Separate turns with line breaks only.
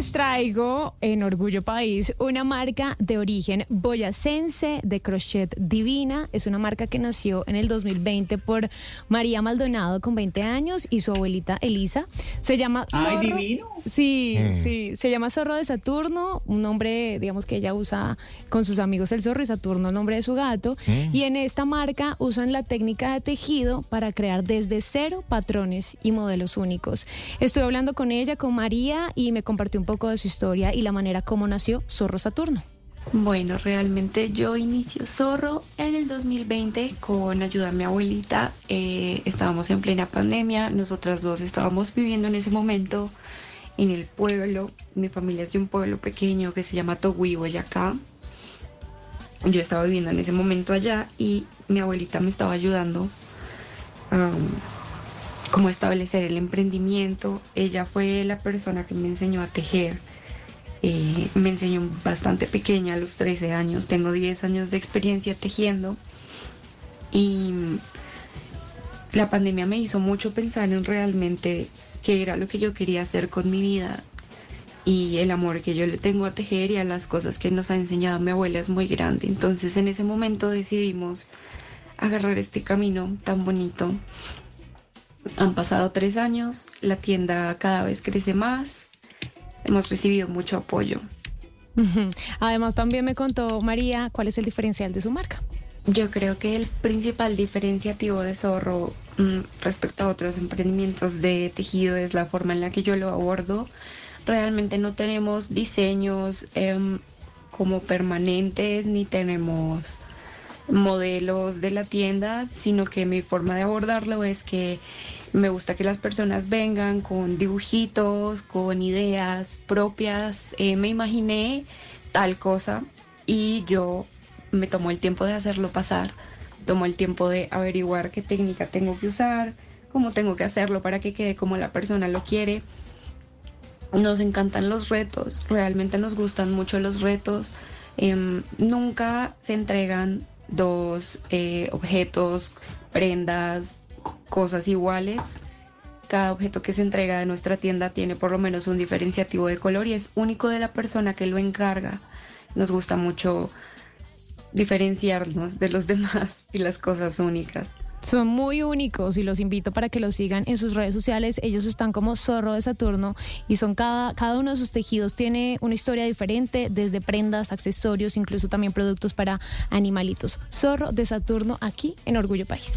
Les traigo en Orgullo País una marca de origen boyacense de crochet divina. Es una marca que nació en el 2020 por María Maldonado con 20 años y su abuelita Elisa. Se llama
Ay, divino.
Sí, sí. Se llama Zorro de Saturno, un nombre, digamos, que ella usa con sus amigos el zorro y Saturno, el nombre de su gato. Y en esta marca usan la técnica de tejido para crear desde cero patrones y modelos únicos. Estuve hablando con ella, con María, y me compartió un poco de su historia y la manera como nació Zorro Saturno.
Bueno, realmente yo inicio Zorro en el 2020 con ayuda de mi abuelita. Eh, estábamos en plena pandemia, nosotras dos estábamos viviendo en ese momento en el pueblo. Mi familia es de un pueblo pequeño que se llama Togui, Boyacá. Yo estaba viviendo en ese momento allá y mi abuelita me estaba ayudando a como establecer el emprendimiento. Ella fue la persona que me enseñó a tejer. Eh, me enseñó bastante pequeña, a los 13 años. Tengo 10 años de experiencia tejiendo. Y la pandemia me hizo mucho pensar en realmente qué era lo que yo quería hacer con mi vida. Y el amor que yo le tengo a tejer y a las cosas que nos ha enseñado mi abuela es muy grande. Entonces en ese momento decidimos agarrar este camino tan bonito. Han pasado tres años, la tienda cada vez crece más, hemos recibido mucho apoyo.
Además, también me contó María cuál es el diferencial de su marca.
Yo creo que el principal diferenciativo de Zorro mm, respecto a otros emprendimientos de tejido es la forma en la que yo lo abordo. Realmente no tenemos diseños em, como permanentes ni tenemos modelos de la tienda, sino que mi forma de abordarlo es que me gusta que las personas vengan con dibujitos, con ideas propias. Eh, me imaginé tal cosa y yo me tomo el tiempo de hacerlo pasar, tomo el tiempo de averiguar qué técnica tengo que usar, cómo tengo que hacerlo para que quede como la persona lo quiere. Nos encantan los retos, realmente nos gustan mucho los retos. Em, nunca se entregan dos eh, objetos, prendas, cosas iguales. Cada objeto que se entrega de nuestra tienda tiene por lo menos un diferenciativo de color y es único de la persona que lo encarga. Nos gusta mucho diferenciarnos de los demás y las cosas únicas.
Son muy únicos y los invito para que los sigan en sus redes sociales. Ellos están como Zorro de Saturno y son cada, cada uno de sus tejidos tiene una historia diferente, desde prendas, accesorios, incluso también productos para animalitos. Zorro de Saturno aquí en Orgullo País.